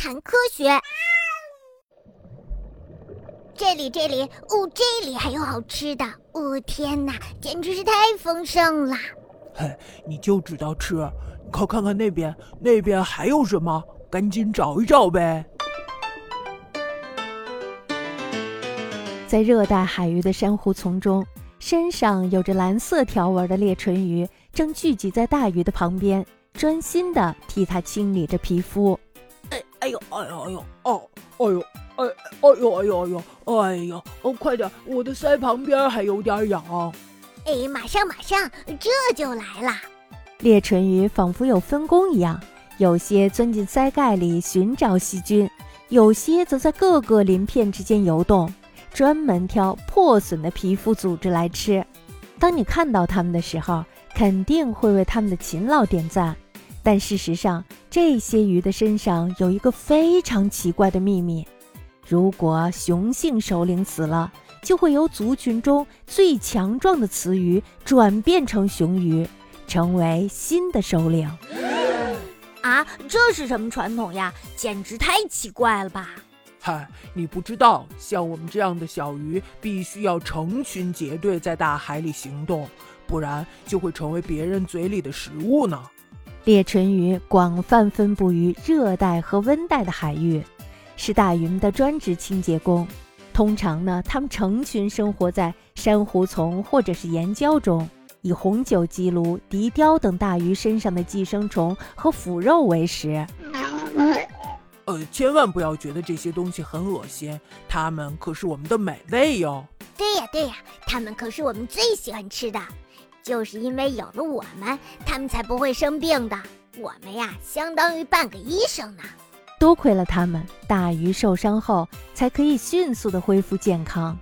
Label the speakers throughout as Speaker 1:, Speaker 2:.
Speaker 1: 谈科学。这里，这里，哦，这里还有好吃的，哦，天哪，简直是太丰盛了！
Speaker 2: 嘿，你就知道吃，快看看那边，那边还有什么？赶紧找一找呗。
Speaker 3: 在热带海域的珊瑚丛中，身上有着蓝色条纹的裂唇鱼正聚集在大鱼的旁边，专心的替它清理着皮肤。
Speaker 2: 呦，哎呦，哎呦，哦，哎呦，哎，哎呦，哎呦，哎呦，哎呦，哦，快点，我的腮旁边还有点痒。
Speaker 1: 哎，马上，马上，这就来了。
Speaker 3: 裂唇鱼仿佛有分工一样，有些钻进腮盖里寻找细菌，有些则在各个鳞片之间游动。专门挑破损的皮肤组织来吃。当你看到它们的时候，肯定会为它们的勤劳点赞。但事实上，这些鱼的身上有一个非常奇怪的秘密：如果雄性首领死了，就会由族群中最强壮的雌鱼转变成雄鱼，成为新的首领。
Speaker 1: 啊，这是什么传统呀？简直太奇怪了吧！
Speaker 2: 嗨，你不知道，像我们这样的小鱼，必须要成群结队在大海里行动，不然就会成为别人嘴里的食物呢。
Speaker 3: 裂唇鱼广泛分布于热带和温带的海域，是大鱼们的专职清洁工。通常呢，它们成群生活在珊瑚丛或者是岩礁中，以红酒鸡鲈、笛鲷等大鱼身上的寄生虫和腐肉为食。
Speaker 2: 呃，千万不要觉得这些东西很恶心，它们可是我们的美味哟。
Speaker 1: 对呀，对呀，它们可是我们最喜欢吃的，就是因为有了我们，他们才不会生病的。我们呀，相当于半个医生呢。
Speaker 3: 多亏了他们，大鱼受伤后才可以迅速的恢复健康。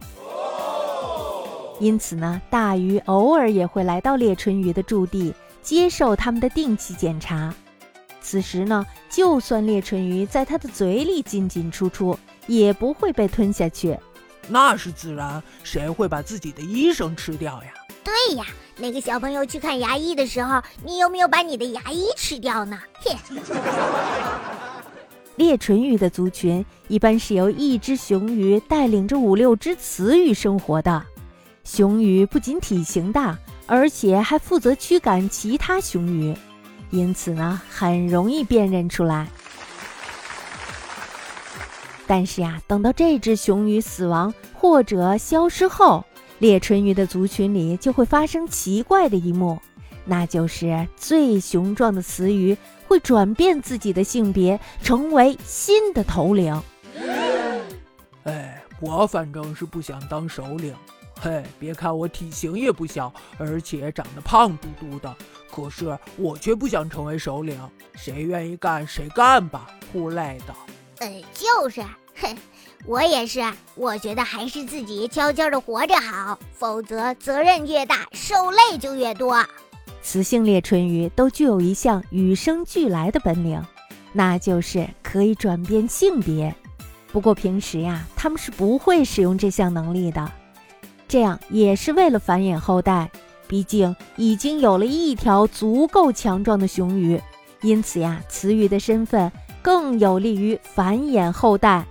Speaker 3: 因此呢，大鱼偶尔也会来到裂唇鱼的驻地，接受他们的定期检查。此时呢，就算裂唇鱼在它的嘴里进进出出，也不会被吞下去。
Speaker 2: 那是自然，谁会把自己的医生吃掉呀？
Speaker 1: 对呀，那个小朋友去看牙医的时候，你有没有把你的牙医吃掉呢？嘿。
Speaker 3: 裂唇鱼的族群一般是由一只雄鱼带领着五六只雌鱼生活的。雄鱼不仅体型大，而且还负责驱赶其他雄鱼。因此呢，很容易辨认出来。但是呀，等到这只雄鱼死亡或者消失后，裂唇鱼的族群里就会发生奇怪的一幕，那就是最雄壮的雌鱼会转变自己的性别，成为新的头领。
Speaker 2: 哎，我反正是不想当首领。嘿，别看我体型也不小，而且长得胖嘟嘟的，可是我却不想成为首领。谁愿意干谁干吧，不累的。
Speaker 1: 呃，就是，哼，我也是。我觉得还是自己悄悄的活着好，否则责任越大，受累就越多。
Speaker 3: 雌性裂唇鱼都具有一项与生俱来的本领，那就是可以转变性别。不过平时呀，它们是不会使用这项能力的。这样也是为了繁衍后代，毕竟已经有了一条足够强壮的雄鱼，因此呀，雌鱼的身份更有利于繁衍后代。